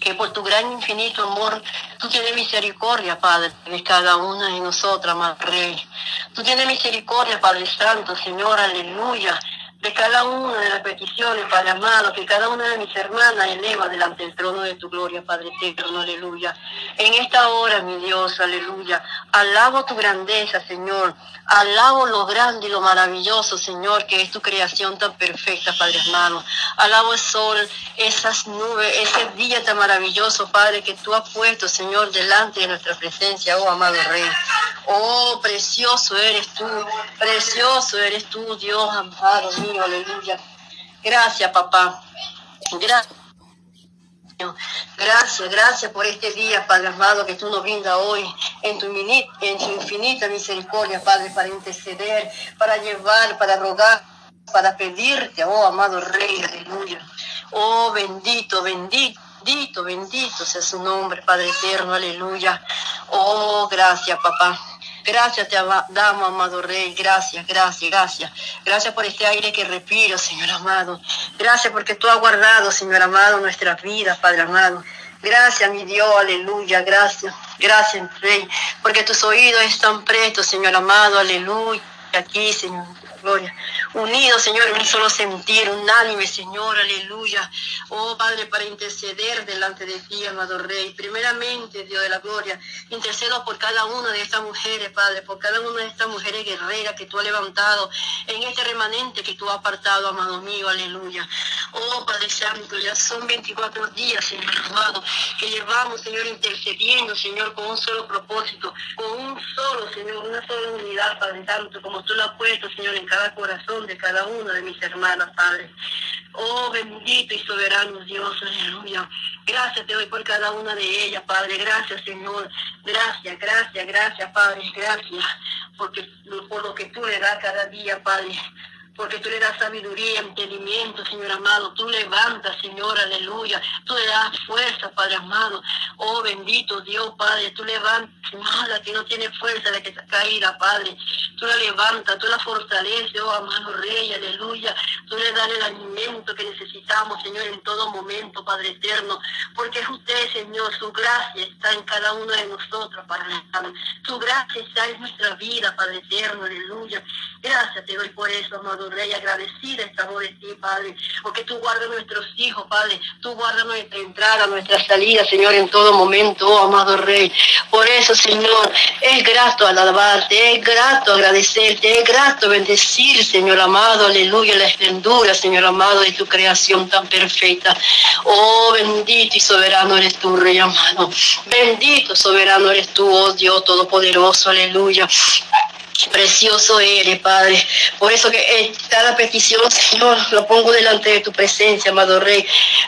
que por tu gran infinito amor, tú tienes misericordia, Padre, de cada una de nosotras, Madre Rey. Tú tienes misericordia, Padre Santo, Señor, aleluya de cada una de las peticiones, Padre amado, que cada una de mis hermanas eleva delante del trono de tu gloria, Padre eterno, aleluya. En esta hora, mi Dios, aleluya, alabo tu grandeza, Señor, alabo lo grande y lo maravilloso, Señor, que es tu creación tan perfecta, Padre amado. Alabo el sol, esas nubes, ese día tan maravilloso, Padre, que tú has puesto, Señor, delante de nuestra presencia, oh amado Rey. Oh, precioso eres tú, precioso eres tú, Dios amado mío, aleluya. Gracias, papá. Gracias. Gracias, gracias por este día, Padre amado, que tú nos brindas hoy en tu, en tu infinita misericordia, Padre, para interceder, para llevar, para rogar, para pedirte, oh amado Rey, aleluya. Oh bendito, bendito. Bendito, bendito sea su nombre, Padre eterno, aleluya. Oh, gracias, papá. Gracias te damos, amado Rey. Gracias, gracias, gracias. Gracias por este aire que respiro, Señor amado. Gracias porque tú has guardado, Señor amado, nuestras vidas, Padre amado. Gracias, mi Dios, aleluya. Gracias, gracias, Rey. Porque tus oídos están prestos, Señor amado, aleluya. Aquí, Señor, gloria unidos, Señor, en un solo sentir, unánime, Señor, aleluya. Oh Padre, para interceder delante de ti, amado Rey. Primeramente, Dios de la gloria, intercedo por cada una de estas mujeres, Padre, por cada una de estas mujeres guerreras que tú has levantado en este remanente que tú has apartado, amado mío, aleluya. Oh Padre Santo, ya son 24 días, Señor amado, que llevamos, Señor, intercediendo, Señor, con un solo propósito, con un solo, Señor, una sola unidad, Padre Santo, como tú lo has puesto, Señor, en cada corazón de cada una de mis hermanas, Padre. Oh, bendito y soberano Dios, aleluya. Gracias te doy por cada una de ellas, Padre. Gracias, Señor. Gracias, gracias, gracias, Padre. Gracias porque, por lo que tú le das cada día, Padre porque tú le das sabiduría, entendimiento, Señor amado. Tú levantas, Señor, aleluya. Tú le das fuerza, Padre amado. Oh, bendito Dios, Padre. Tú levantas, la que no tiene fuerza, la que está caída, Padre. Tú la levantas, tú la fortaleces, oh, amado Rey, aleluya. Tú le das el alimento que necesitamos, Señor, en todo momento, Padre eterno. Porque es usted, Señor, su gracia está en cada uno de nosotros, Padre amado. Su gracia está en nuestra vida, Padre eterno, aleluya. Gracias te doy por eso, amado Rey, agradecida estamos de ti, Padre, porque tú guardas nuestros hijos, Padre, tú guardas nuestra entrada, nuestra salida, Señor, en todo momento, oh amado Rey. Por eso, Señor, es grato alabarte, es grato agradecerte, es grato bendecir, Señor amado, aleluya, la esplendura, Señor amado, de tu creación tan perfecta. Oh, bendito y soberano eres tú, Rey amado. Bendito, soberano eres tú, oh Dios Todopoderoso, aleluya. Precioso eres, Padre. Por eso que eh, cada petición, Señor, lo pongo delante de tu presencia, amado Rey.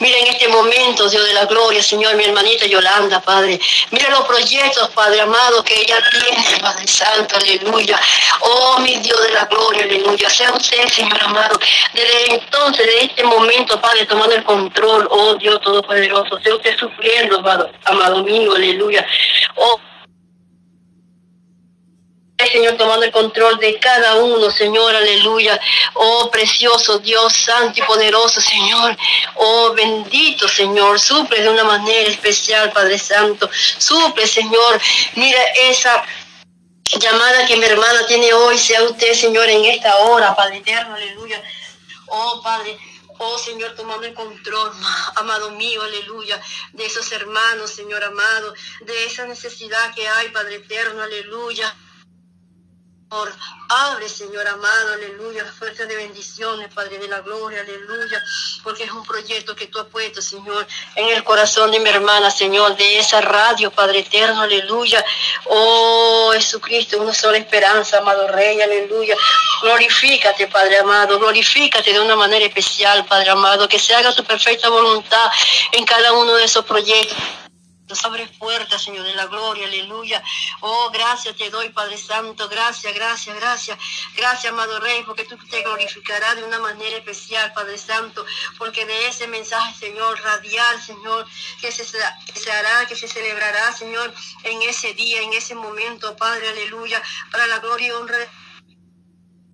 Mira en este momento, Dios de la gloria, Señor, mi hermanita Yolanda, Padre. Mira los proyectos, Padre amado, que ella tiene, Padre Santo, aleluya. Oh, mi Dios de la gloria, aleluya. Sea usted, Señor amado, desde entonces, de este momento, Padre, tomando el control, oh Dios Todopoderoso. Sea usted sufriendo, amado, amado mío, aleluya. Oh, Señor, tomando el control de cada uno, Señor, aleluya. Oh, precioso Dios, santo y poderoso, Señor. Oh, bendito, Señor. Suple de una manera especial, Padre Santo. Suple, Señor. Mira esa llamada que mi hermana tiene hoy. Sea usted, Señor, en esta hora, Padre eterno, aleluya. Oh, Padre. Oh Señor, tomando el control, amado mío, aleluya, de esos hermanos, Señor amado, de esa necesidad que hay, Padre eterno, aleluya. Abre, Señor amado, aleluya, la fuerza de bendiciones, Padre de la gloria, aleluya, porque es un proyecto que tú has puesto, Señor, en el corazón de mi hermana, Señor, de esa radio, Padre eterno, aleluya. Oh, Jesucristo, una sola esperanza, amado Rey, aleluya. Glorifícate, Padre amado, glorifícate de una manera especial, Padre amado, que se haga tu perfecta voluntad en cada uno de esos proyectos. Abre puertas, Señor, de la gloria, aleluya. Oh, gracias te doy, Padre Santo. Gracias, gracias, gracias. Gracias, amado Rey, porque tú te glorificarás de una manera especial, Padre Santo. Porque de ese mensaje, Señor, radial, Señor, que se, que se hará, que se celebrará, Señor, en ese día, en ese momento, Padre, aleluya, para la gloria y honra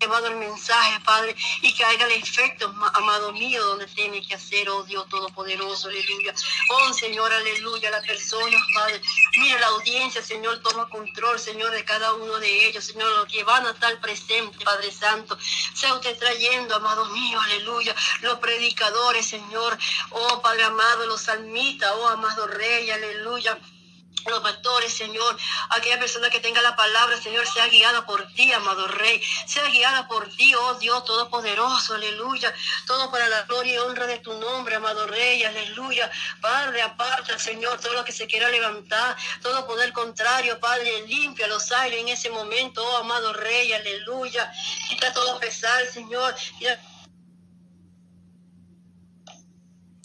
llevado el mensaje, Padre, y que haga el efecto, amado mío, donde tiene que hacer, oh Dios Todopoderoso, aleluya. Oh Señor, aleluya, la persona, Padre. Mira la audiencia, Señor, toma control, Señor, de cada uno de ellos, Señor, los que van a estar presentes, Padre Santo. Sea usted trayendo, amado mío, aleluya, los predicadores, Señor, oh Padre amado, los salmitas, oh amado Rey, aleluya pastores, Señor, aquella persona que tenga la palabra, Señor, sea guiada por ti, amado Rey, sea guiada por ti, oh Dios Todopoderoso, aleluya, todo para la gloria y honra de tu nombre, amado Rey, aleluya, Padre, aparta, Señor, todo lo que se quiera levantar, todo poder contrario, Padre, limpia los aires en ese momento, oh amado Rey, aleluya, quita todo pesar, Señor,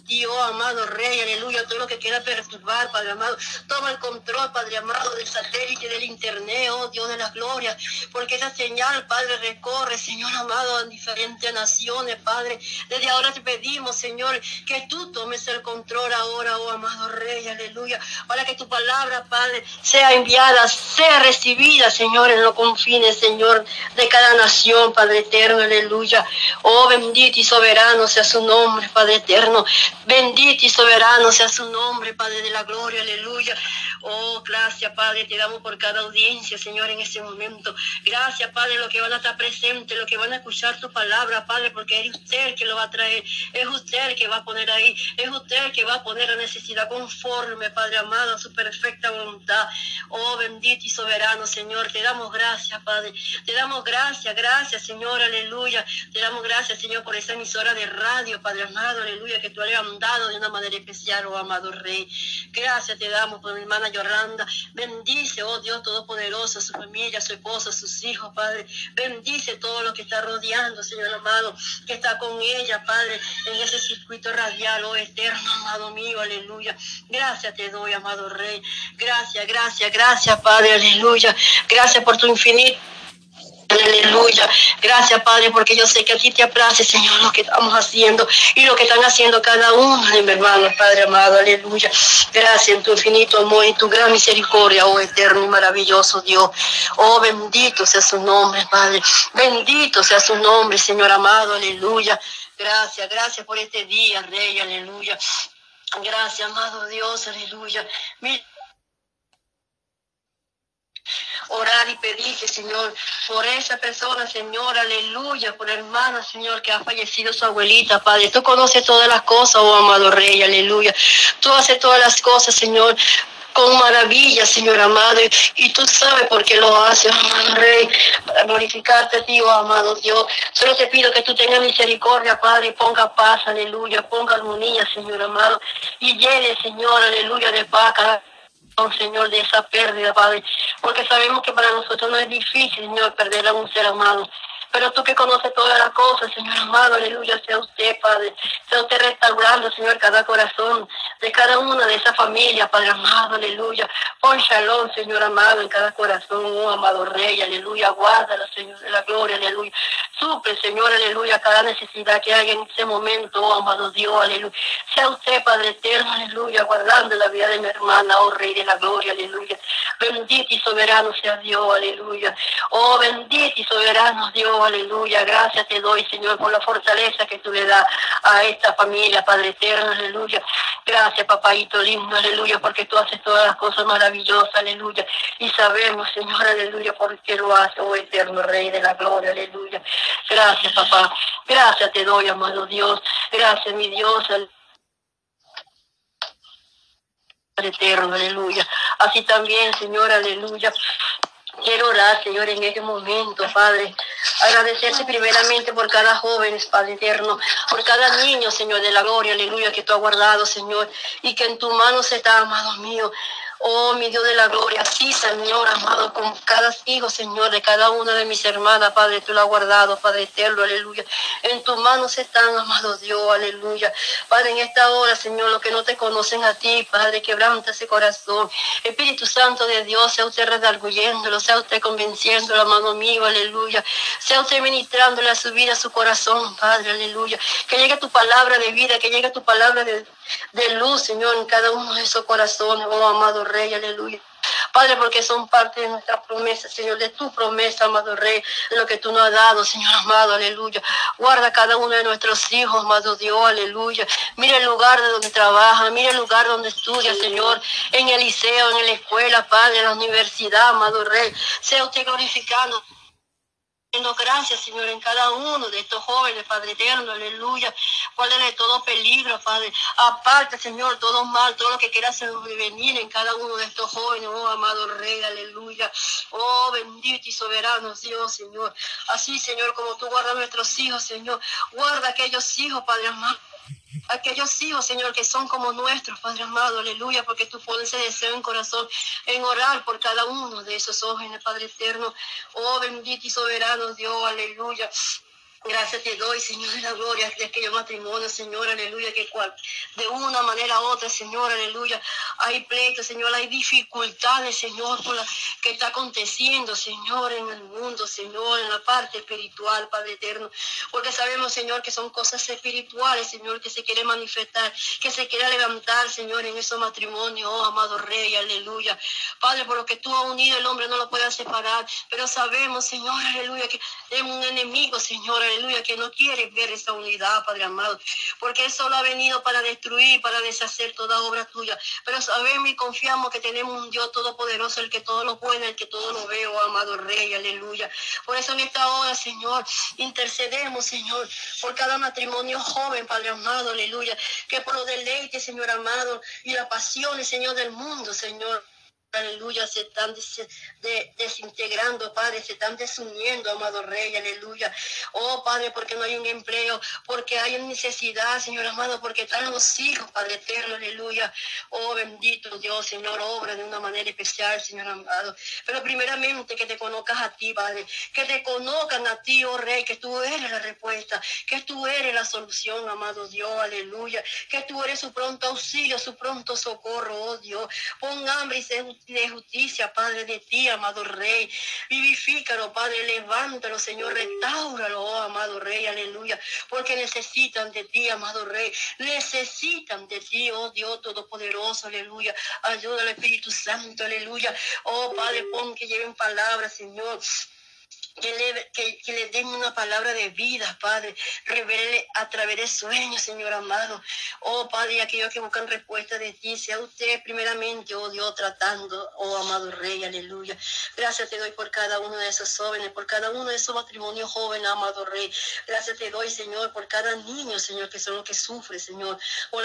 Dios, amado Rey, aleluya, todo lo que quiera perturbar, Padre amado, toma el control, Padre amado, del satélite, del internet, oh Dios de la gloria, porque esa señal, Padre, recorre, Señor amado, en diferentes naciones, Padre. Desde ahora te pedimos, Señor, que tú tomes el control ahora, oh amado Rey, aleluya, para que tu palabra, Padre, sea enviada, sea recibida, Señor, en los confines, Señor, de cada nación, Padre eterno, aleluya. Oh bendito y soberano sea su nombre, Padre eterno. Bendito y soberano sea su nombre, Padre de la gloria, aleluya. Oh, gracias, Padre, te damos por cada audiencia, Señor, en este momento. Gracias, Padre, lo que van a estar presentes, lo que van a escuchar tu palabra, Padre, porque es usted el que lo va a traer, es usted el que va a poner ahí, es usted el que va a poner la necesidad conforme, Padre amado, a su perfecta voluntad. Oh, bendito y soberano, Señor, te damos gracias, Padre. Te damos gracias, gracias, Señor, aleluya. Te damos gracias, Señor, por esa emisora de radio, Padre amado, aleluya, que tú le dado de una manera especial, oh amado Rey. Gracias te damos por mi hermana Yolanda. Bendice, oh Dios Todopoderoso, su familia, su esposa, sus hijos, Padre. Bendice todo lo que está rodeando, Señor amado, que está con ella, Padre, en ese circuito radial, oh eterno, amado mío, aleluya. Gracias te doy, amado Rey. Gracias, gracias, gracias, Padre, aleluya. Gracias por tu infinito Aleluya. Gracias, Padre, porque yo sé que a ti te aplace, Señor, lo que estamos haciendo y lo que están haciendo cada uno de mis hermanos, Padre amado. Aleluya. Gracias en tu infinito amor y tu gran misericordia, oh eterno y maravilloso Dios. Oh, bendito sea su nombre, Padre. Bendito sea su nombre, Señor amado. Aleluya. Gracias, gracias por este día, Rey. Aleluya. Gracias, amado Dios. Aleluya orar y pedirte, Señor, por esa persona, Señor, aleluya, por hermana, Señor, que ha fallecido su abuelita, Padre. Tú conoces todas las cosas, oh amado Rey, aleluya. Tú haces todas las cosas, Señor con maravilla, Señor amado, y tú sabes por qué lo haces, amado Rey, para glorificarte a ti, oh amado Dios. Solo te pido que tú tengas misericordia, Padre, y ponga paz, aleluya, ponga armonía, Señor amado, y llene, Señor, aleluya, de paz Señor, de esa pérdida, Padre, porque sabemos que para nosotros no es difícil, Señor, perder a un ser amado. Pero tú que conoces todas las cosas, Señor amado, aleluya, sea usted, Padre. Sea usted restaurando, Señor, cada corazón de cada una de esas familias, Padre amado, aleluya. Pon shalom, Señor amado, en cada corazón, oh amado Rey, aleluya. Guárdalo, Señor de la gloria, aleluya. Suple, Señor, aleluya, cada necesidad que haya en ese momento, oh amado Dios, aleluya. Sea usted, Padre eterno, aleluya, guardando la vida de mi hermana, oh Rey de la gloria, aleluya. Bendito y soberano sea Dios, aleluya. Oh, bendito y soberano Dios, aleluya. Gracias te doy, Señor, por la fortaleza que tú le das a esta familia, Padre eterno, aleluya. Gracias, papáito lindo, aleluya, porque tú haces todas las cosas maravillosas, aleluya. Y sabemos, Señor, aleluya, por qué lo haces, oh eterno Rey de la gloria, aleluya. Gracias, papá. Gracias te doy, amado Dios. Gracias, mi Dios. Eterno, aleluya. Así también, Señor, aleluya. Quiero orar, Señor, en este momento, Padre. Agradecerte primeramente por cada joven, Padre eterno, por cada niño, Señor, de la gloria, aleluya, que tú has guardado, Señor, y que en tu mano se está, amado mío. Oh, mi Dios de la gloria, sí, Señor, amado, con cada hijo, Señor, de cada una de mis hermanas, Padre, tú lo has guardado, Padre eterno, aleluya. En tus manos están, amado Dios, aleluya. Padre, en esta hora, Señor, los que no te conocen a ti, Padre, quebranta ese corazón. Espíritu Santo de Dios, sea usted redarguyéndolo, sea usted convenciéndolo, amado mío, aleluya. Sea usted ministrándole a su vida, a su corazón, Padre, aleluya. Que llegue tu palabra de vida, que llegue tu palabra de de luz, Señor, en cada uno de esos corazones, oh amado Rey, aleluya. Padre, porque son parte de nuestra promesa, Señor, de tu promesa, amado Rey, de lo que tú nos has dado, Señor amado, aleluya. Guarda cada uno de nuestros hijos, amado Dios, aleluya. Mira el lugar de donde trabaja, mira el lugar donde estudia, Señor, en el liceo, en la escuela, Padre, en la universidad, amado Rey. Sea usted glorificado gracias, Señor, en cada uno de estos jóvenes, Padre eterno, aleluya. de todo peligro, Padre. Aparte, Señor, todo mal, todo lo que quiera venir en cada uno de estos jóvenes, oh amado Rey, aleluya. Oh bendito y soberano Dios, Señor. Así, Señor, como tú guardas nuestros hijos, Señor. Guarda aquellos hijos, Padre amado aquellos hijos, Señor, que son como nuestros, Padre amado, aleluya, porque tú pones ese deseo en corazón en orar por cada uno de esos jóvenes, Padre eterno. Oh, bendito y soberano Dios, aleluya. Gracias te doy, Señor, la gloria de aquellos matrimonios, Señor, aleluya, que cual, de una manera u otra, Señor, aleluya, hay pleitos, Señor, hay dificultades, Señor, por la que está aconteciendo, Señor, en el mundo, Señor, en la parte espiritual, Padre eterno, porque sabemos, Señor, que son cosas espirituales, Señor, que se quiere manifestar, que se quiere levantar, Señor, en esos matrimonios, oh, amado Rey, aleluya. Padre, por lo que tú has unido, el hombre no lo puede separar, pero sabemos, Señor, aleluya, que es un enemigo, Señor, aleluya, que no quiere ver esa unidad, Padre amado, porque Él solo ha venido para destruir, para deshacer toda obra tuya. Pero sabemos y confiamos que tenemos un Dios todopoderoso, el que todo lo puede, el que todo lo ve, oh amado Rey, aleluya. Por eso en esta hora, Señor, intercedemos, Señor, por cada matrimonio joven, Padre amado, aleluya, que por los deleites, Señor amado, y la pasión, Señor, del mundo, Señor aleluya, se están desintegrando, Padre, se están desuniendo, amado Rey, aleluya. Oh, Padre, porque no hay un empleo, porque hay necesidad, Señor amado, porque están los hijos, Padre eterno, aleluya. Oh, bendito Dios, Señor, obra de una manera especial, Señor amado. Pero primeramente que te conozcas a ti, Padre, que te conozcan a ti, oh Rey, que tú eres la respuesta, que tú eres la solución, amado Dios, aleluya. Que tú eres su pronto auxilio, su pronto socorro, oh Dios. Pon hambre y se de justicia, Padre, de ti, amado Rey. Vivifícalo, Padre, levántalo, Señor, restauralo, oh amado Rey, aleluya. Porque necesitan de ti, amado Rey. Necesitan de ti, oh Dios Todopoderoso, aleluya. Ayuda al Espíritu Santo, aleluya. Oh Padre, pon que lleven palabras, Señor que le, que, le den una palabra de vida, Padre. Revele a través de sueños, Señor amado. Oh, Padre, aquellos que buscan respuesta de ti, sea usted primeramente, oh Dios, tratando, oh amado Rey, aleluya. Gracias te doy por cada uno de esos jóvenes, por cada uno de esos matrimonios jóvenes, amado Rey. Gracias te doy, Señor, por cada niño, Señor, que son los que sufre, Señor. Por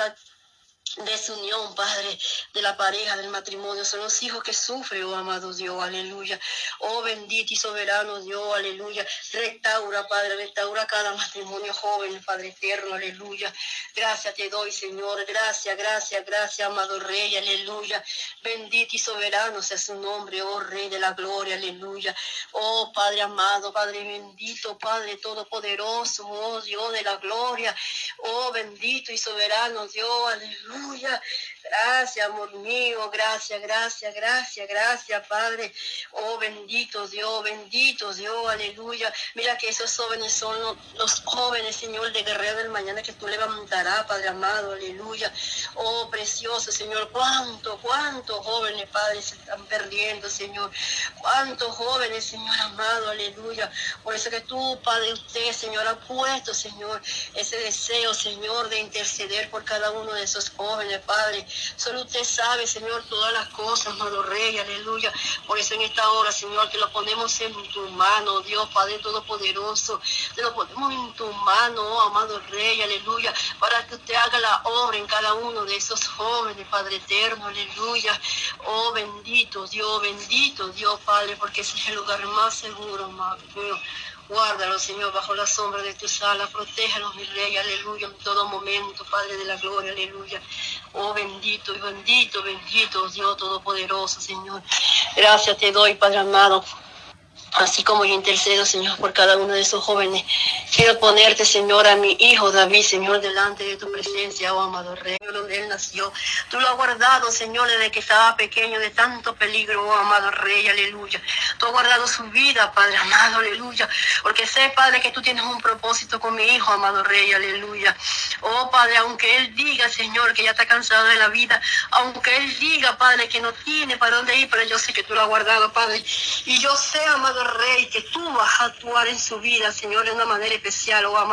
desunión, Padre, de la pareja, del matrimonio. Son los hijos que sufren, oh amado Dios, aleluya. Oh bendito y soberano Dios, aleluya. Restaura, Padre, restaura cada matrimonio joven, Padre eterno, aleluya. Gracias te doy, Señor. Gracias, gracias, gracias, amado Rey, aleluya. Bendito y soberano sea su nombre, oh Rey de la gloria, aleluya. Oh Padre amado, Padre bendito, Padre todopoderoso, oh Dios de la gloria. Oh bendito y soberano Dios, aleluya. Aleluya. Gracias, amor mío. Gracias, gracias, gracias, gracias, Padre. Oh, bendito Dios, bendito Dios. Aleluya. Mira que esos jóvenes son los, jóvenes, Señor, de guerrero del mañana que tú levantarás, Padre amado. Aleluya. Oh, precioso, Señor. Cuánto, cuántos jóvenes, Padre, se están perdiendo, Señor. Cuántos jóvenes, Señor amado. Aleluya. Por eso que tú, Padre, usted, Señor, ha puesto, Señor, ese deseo, Señor, de interceder por cada uno de esos jóvenes, Padre. Solo usted sabe, Señor, todas las cosas, amado Rey, aleluya. Por eso en esta hora, Señor, que lo ponemos en tu mano, Dios, Padre Todopoderoso. Te lo ponemos en tu mano, oh, amado Rey, aleluya, para que usted haga la obra en cada uno de esos jóvenes, Padre eterno, aleluya. Oh, bendito Dios, bendito Dios, Padre, porque ese es el lugar más seguro, amado. Guárdalo, Señor, bajo la sombra de tu sala. Protéjanos, mi Rey, aleluya, en todo momento, Padre de la gloria, aleluya. Oh, bendito y bendito, bendito, Dios Todopoderoso, Señor. Gracias te doy, Padre amado Así como yo intercedo, Señor, por cada uno de esos jóvenes, quiero ponerte, Señor, a mi hijo David, Señor, delante de tu presencia, oh amado Rey, donde él nació. Tú lo has guardado, Señor, desde que estaba pequeño, de tanto peligro, oh amado Rey, aleluya. Tú has guardado su vida, Padre amado, aleluya. Porque sé, Padre, que tú tienes un propósito con mi hijo, amado Rey, aleluya. Oh, Padre, aunque él diga, Señor, que ya está cansado de la vida, aunque él diga, Padre, que no tiene para dónde ir, pero yo sé que tú lo has guardado, Padre. Y yo sé, amado Rey, que tú vas a actuar en su vida, Señor, de una manera especial, oh amado.